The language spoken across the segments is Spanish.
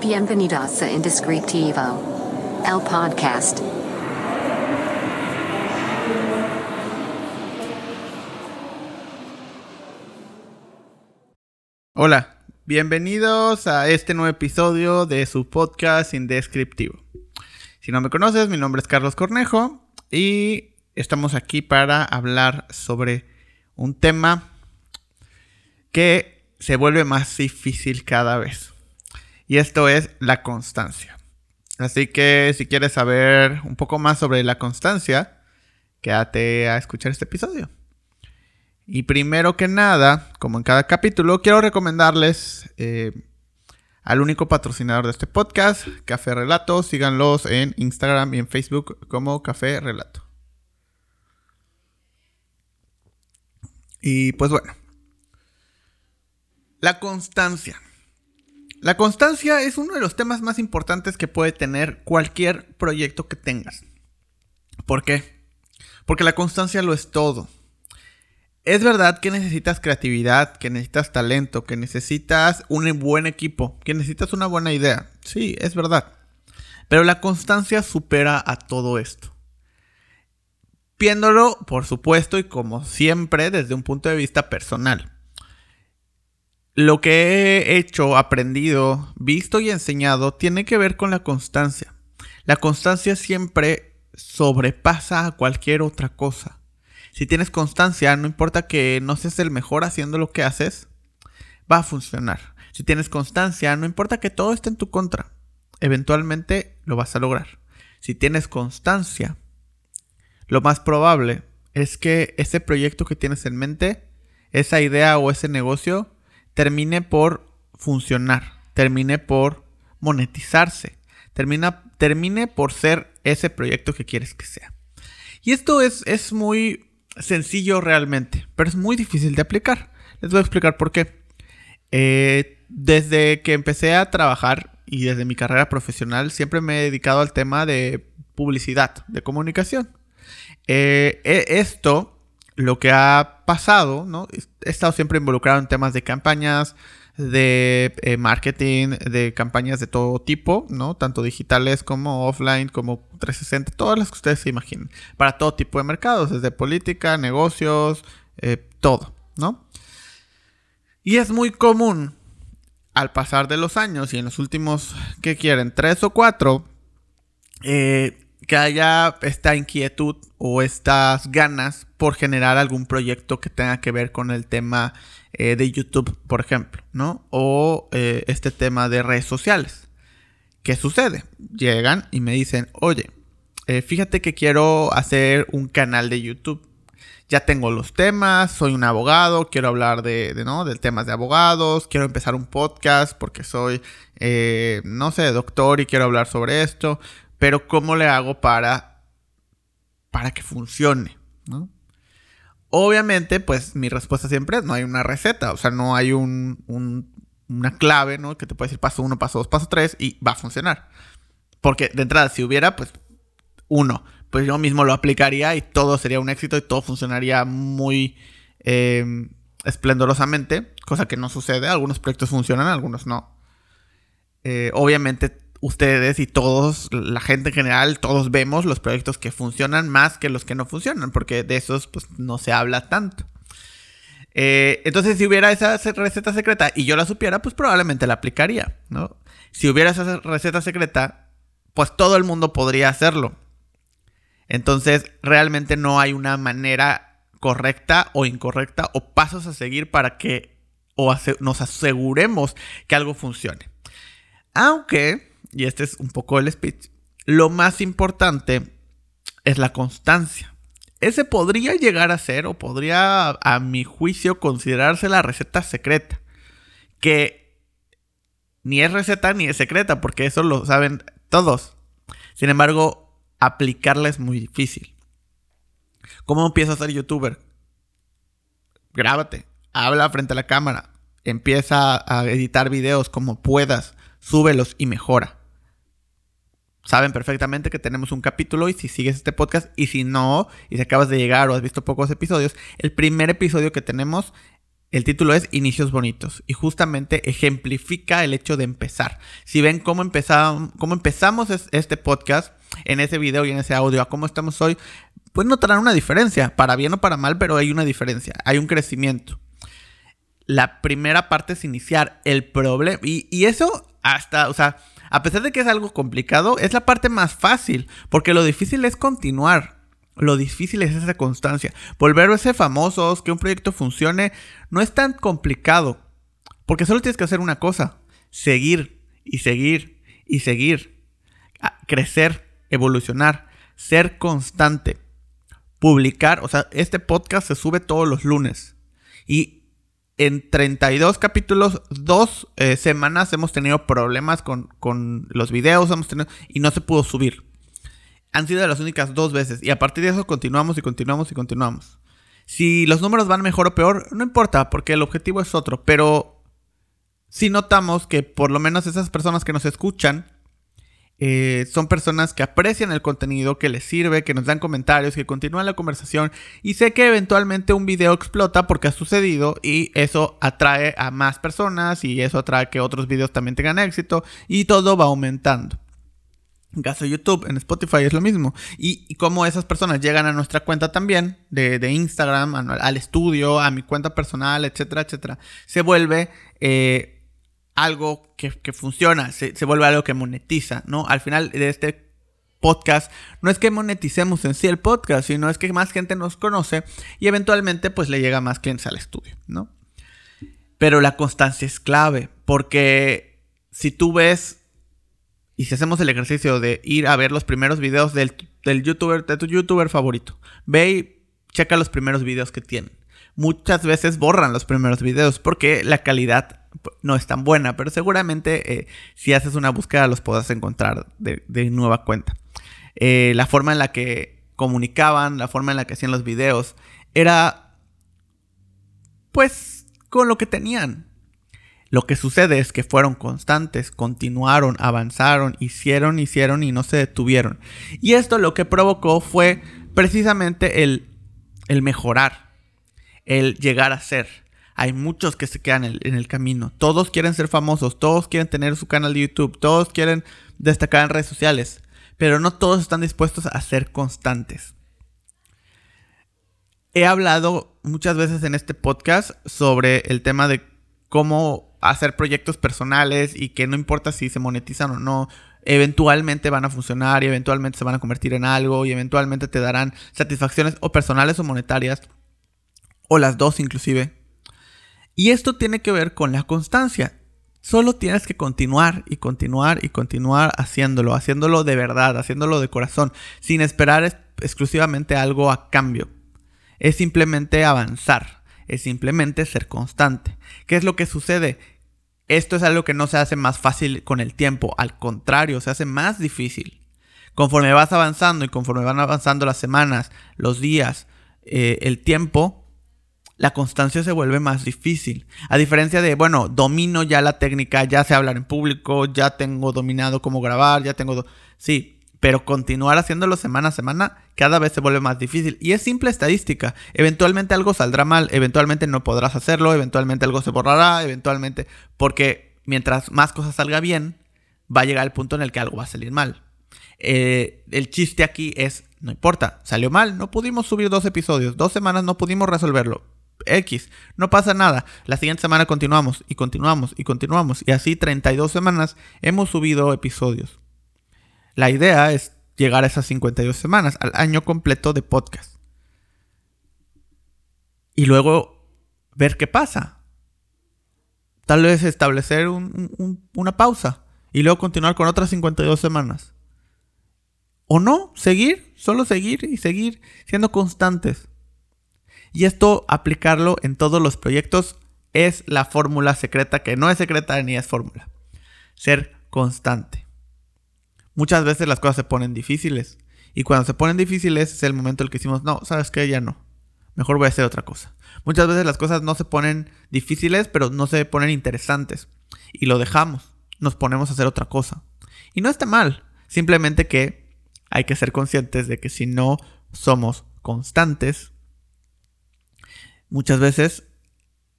Bienvenidos a Indescriptivo, el podcast. Hola, bienvenidos a este nuevo episodio de su podcast Indescriptivo. Si no me conoces, mi nombre es Carlos Cornejo y estamos aquí para hablar sobre un tema que se vuelve más difícil cada vez. Y esto es la constancia. Así que si quieres saber un poco más sobre la constancia, quédate a escuchar este episodio. Y primero que nada, como en cada capítulo, quiero recomendarles eh, al único patrocinador de este podcast, Café Relato. Síganlos en Instagram y en Facebook como Café Relato. Y pues bueno, la constancia. La constancia es uno de los temas más importantes que puede tener cualquier proyecto que tengas. ¿Por qué? Porque la constancia lo es todo. Es verdad que necesitas creatividad, que necesitas talento, que necesitas un buen equipo, que necesitas una buena idea. Sí, es verdad. Pero la constancia supera a todo esto. Viéndolo, por supuesto, y como siempre, desde un punto de vista personal lo que he hecho, aprendido, visto y enseñado tiene que ver con la constancia. La constancia siempre sobrepasa a cualquier otra cosa. Si tienes constancia, no importa que no seas el mejor haciendo lo que haces, va a funcionar. Si tienes constancia, no importa que todo esté en tu contra, eventualmente lo vas a lograr. Si tienes constancia, lo más probable es que ese proyecto que tienes en mente, esa idea o ese negocio, termine por funcionar, termine por monetizarse, termina, termine por ser ese proyecto que quieres que sea. Y esto es, es muy sencillo realmente, pero es muy difícil de aplicar. Les voy a explicar por qué. Eh, desde que empecé a trabajar y desde mi carrera profesional siempre me he dedicado al tema de publicidad, de comunicación. Eh, e, esto lo que ha pasado, ¿no? He estado siempre involucrado en temas de campañas, de eh, marketing, de campañas de todo tipo, ¿no? Tanto digitales como offline, como 360, todas las que ustedes se imaginen. Para todo tipo de mercados, desde política, negocios, eh, todo, ¿no? Y es muy común al pasar de los años y en los últimos, ¿qué quieren? Tres o cuatro, eh, que haya esta inquietud o estas ganas por generar algún proyecto que tenga que ver con el tema eh, de YouTube, por ejemplo, ¿no? O eh, este tema de redes sociales. ¿Qué sucede? Llegan y me dicen, oye, eh, fíjate que quiero hacer un canal de YouTube. Ya tengo los temas, soy un abogado, quiero hablar de, ¿no? De temas de abogados, quiero empezar un podcast porque soy, no sé, doctor y quiero hablar sobre esto pero ¿cómo le hago para, para que funcione? Obviamente, pues mi respuesta siempre es, no hay una receta, o sea, no hay un, una clave, ¿no? Que te puede decir paso uno, paso dos, paso tres y va a funcionar. Porque de entrada, si hubiera, pues uno, pues yo mismo lo aplicaría y todo sería un éxito y todo funcionaría muy eh, esplendorosamente, cosa que no sucede. Algunos proyectos funcionan, algunos no. Eh, obviamente ustedes y todos, la gente en general, todos vemos los proyectos que funcionan más que los que no funcionan, porque de esos pues no se habla tanto. Eh, entonces, si hubiera esa receta secreta y yo la supiera, pues probablemente la aplicaría, ¿no? Si hubiera esa receta secreta, pues todo el mundo podría hacerlo. Entonces, realmente no hay una manera correcta o incorrecta o pasos a seguir para que o nos aseguremos que algo funcione. Aunque y este es un poco el speech, lo más importante es la constancia. Ese podría llegar a ser, o podría, a mi juicio, considerarse la receta secreta. Que ni es receta ni es secreta, porque eso lo saben todos. Sin embargo, aplicarla es muy difícil. ¿Cómo empiezo a ser youtuber? Grábate, habla frente a la cámara, empieza a editar videos como puedas, súbelos y mejora saben perfectamente que tenemos un capítulo y si sigues este podcast y si no, y si acabas de llegar o has visto pocos episodios, el primer episodio que tenemos El título es Inicios Bonitos y justamente ejemplifica el hecho de empezar. Si ven cómo, empezamos, cómo empezamos este podcast en ese video y en ese audio a cómo estamos hoy, pues notarán una diferencia, para bien o para mal, pero hay una diferencia, hay un crecimiento. La primera parte es iniciar el problema y, y eso hasta, o sea, a pesar de que es algo complicado, es la parte más fácil, porque lo difícil es continuar. Lo difícil es esa constancia. Volver a ser famosos, que un proyecto funcione, no es tan complicado. Porque solo tienes que hacer una cosa. Seguir y seguir y seguir. Crecer, evolucionar, ser constante. Publicar, o sea, este podcast se sube todos los lunes. Y en 32 capítulos, dos eh, semanas hemos tenido problemas con, con los videos hemos tenido, y no se pudo subir han sido las únicas dos veces. Y a partir de eso continuamos y continuamos y continuamos. Si los números van mejor o peor, no importa, porque el objetivo es otro. Pero si notamos que por lo menos esas personas que nos escuchan eh, son personas que aprecian el contenido, que les sirve, que nos dan comentarios, que continúan la conversación. Y sé que eventualmente un video explota porque ha sucedido y eso atrae a más personas y eso atrae que otros videos también tengan éxito y todo va aumentando. En caso de YouTube, en Spotify es lo mismo. Y, como esas personas llegan a nuestra cuenta también, de, Instagram, al estudio, a mi cuenta personal, etcétera, etcétera, se vuelve eh, algo que, funciona, se, se, vuelve algo que monetiza, ¿no? Al final de este podcast, no es que moneticemos en sí el podcast, sino es que más gente nos conoce y eventualmente pues le llega más clientes al estudio, ¿no? Pero la constancia es clave, porque si tú ves y si hacemos el ejercicio de ir a ver los primeros videos del, youtuber, de tu youtuber favorito, ve y checa los primeros videos que tienen. Muchas veces borran los primeros videos porque la calidad no es tan buena, pero seguramente eh, si haces una búsqueda los podrás encontrar de, nueva cuenta. Eh, la forma en la que comunicaban, la forma en la que hacían los videos, era pues con lo que tenían. Lo que sucede es que fueron constantes, continuaron, avanzaron, hicieron, hicieron y no se detuvieron. Y esto lo que provocó fue precisamente el, el mejorar, el llegar a ser. Hay muchos que se quedan en el, camino. Todos quieren ser famosos, todos quieren tener su canal de YouTube, todos quieren destacar en redes sociales, pero no todos están dispuestos a ser constantes. He hablado muchas veces en este podcast sobre el tema de cómo hacer proyectos personales y que no importa si se monetizan o no, eventualmente van a funcionar y eventualmente se van a convertir en algo y eventualmente te darán satisfacciones o personales o monetarias o las dos inclusive. Y esto tiene que ver con la constancia. Solo tienes que continuar y continuar y continuar haciéndolo, haciéndolo de verdad, haciéndolo de corazón, sin esperar exclusivamente algo a cambio. Es simplemente avanzar es simplemente ser constante. ¿Qué es lo que sucede? Esto es algo que no se hace más fácil con el tiempo, al contrario, se hace más difícil. Conforme vas avanzando y conforme van avanzando las semanas, los días, eh, el tiempo, la constancia se vuelve más difícil. A diferencia de, bueno, domino ya la técnica, ya sé hablar en público, ya tengo dominado cómo grabar, ya tengo... Sí, pero continuar haciéndolo semana a semana cada vez se vuelve más difícil. Y es simple estadística. Eventualmente algo saldrá mal, eventualmente no podrás hacerlo, eventualmente algo se borrará, eventualmente... Porque mientras más cosas salga bien, va a llegar el punto en el que algo va a salir mal. Eh, el chiste aquí es, no importa, salió mal, no pudimos subir dos episodios, dos semanas no pudimos resolverlo. X, no pasa nada. La siguiente semana continuamos y continuamos y continuamos. Y así 32 semanas hemos subido episodios. La idea es llegar a esas 52 semanas, al año completo de podcast. Y luego ver qué pasa. Tal vez establecer una pausa y luego continuar con otras 52 semanas. O no, seguir, solo seguir y seguir siendo constantes. Y esto aplicarlo en todos los proyectos es la fórmula secreta que no es secreta ni es fórmula. Ser constante. Muchas veces las cosas se ponen difíciles. Y cuando se ponen difíciles es el momento en el que decimos, no, sabes que ya no. Mejor voy a hacer otra cosa. Muchas veces las cosas no se ponen difíciles, pero no se ponen interesantes. Y lo dejamos. Nos ponemos a hacer otra cosa. Y no está mal. Simplemente que hay que ser conscientes de que si no somos constantes, muchas veces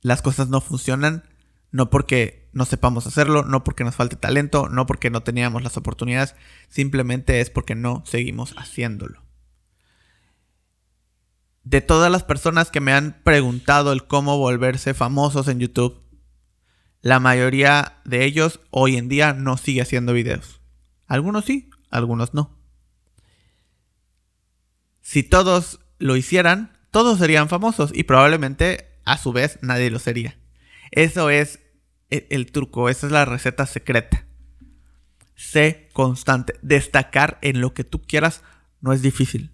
las cosas no funcionan, no porque no sepamos hacerlo, no porque nos falte talento, no porque no teníamos las oportunidades, simplemente es porque no seguimos haciéndolo. De todas las personas que me han preguntado el cómo volverse famosos en YouTube, la mayoría de ellos hoy en día no sigue haciendo videos. Algunos sí, algunos no. Si todos lo hicieran, todos serían famosos y probablemente a su vez nadie lo sería. Eso es el, truco, esa es la receta secreta. Sé constante. Destacar en lo que tú quieras no es difícil.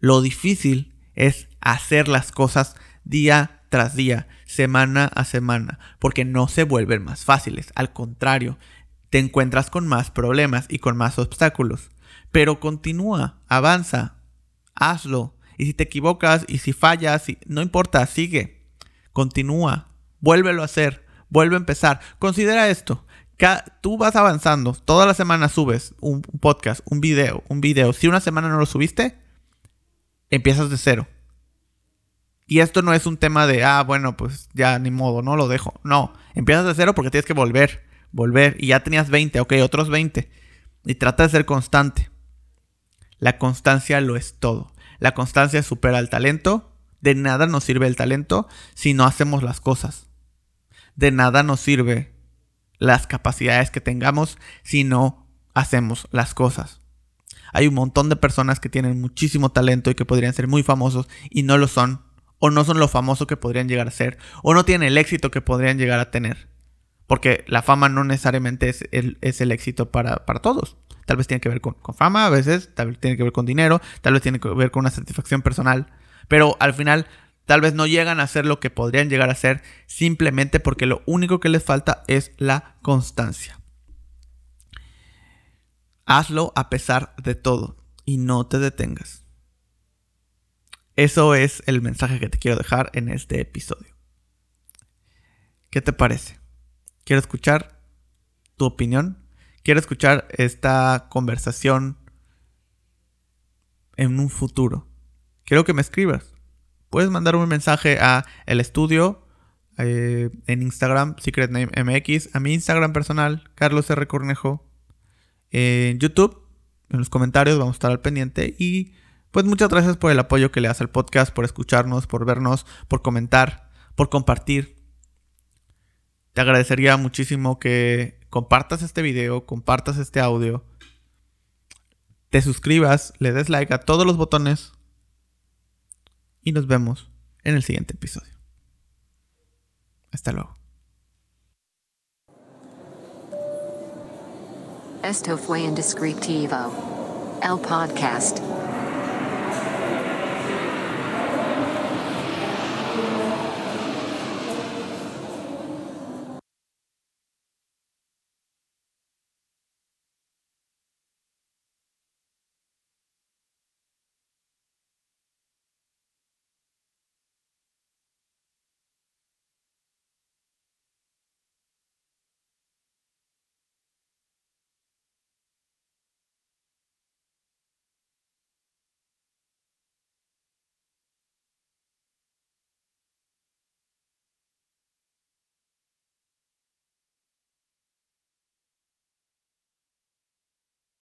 Lo difícil es hacer las cosas día tras día, semana a semana, porque no se vuelven más fáciles. Al contrario, te encuentras con más problemas y con más obstáculos. Pero continúa, avanza, hazlo. Y si te equivocas y si fallas, no importa, sigue. Continúa, vuélvelo a hacer, vuelve a empezar. Considera esto. Tú vas avanzando, toda la semana subes un podcast, un video, un video. Si una semana no lo subiste, empiezas de cero. Y esto no es un tema de, ah, bueno, pues ya ni modo, no lo dejo. No, empiezas de cero porque tienes que volver, volver. Y ya tenías 20, ok, otros 20. Y trata de ser constante. La constancia lo es todo. La constancia supera el talento. De nada nos sirve el talento si no hacemos las cosas. De nada nos sirve las capacidades que tengamos si no hacemos las cosas. Hay un montón de personas que tienen muchísimo talento y que podrían ser muy famosos y no lo son, o no son lo famoso que podrían llegar a ser, o no tienen el éxito que podrían llegar a tener. Porque la fama no necesariamente es el, es el éxito para, para todos. Tal vez tiene que ver con, fama, a veces, tal vez tiene que ver con dinero, tal vez tiene que ver con una satisfacción personal. Pero al final, tal vez no llegan a ser lo que podrían llegar a ser simplemente porque lo único que les falta es la constancia. Hazlo a pesar de todo y no te detengas. Eso es el mensaje que te quiero dejar en este episodio. ¿Qué te parece? Quiero escuchar tu opinión quiero escuchar esta conversación en un futuro. Quiero que me escribas. Puedes mandar un mensaje a el estudio eh, en Instagram, Secret Name MX, a mi Instagram personal, Carlos R. Cornejo, en YouTube, en los comentarios vamos a estar al pendiente y pues muchas gracias por el apoyo que le das al podcast, por escucharnos, por vernos, por comentar, por compartir. Te agradecería muchísimo que compartas este video, compartas este audio, te suscribas, le des like a todos los botones y nos vemos en el siguiente episodio. Hasta luego. Esto fue Indescriptivo, el podcast.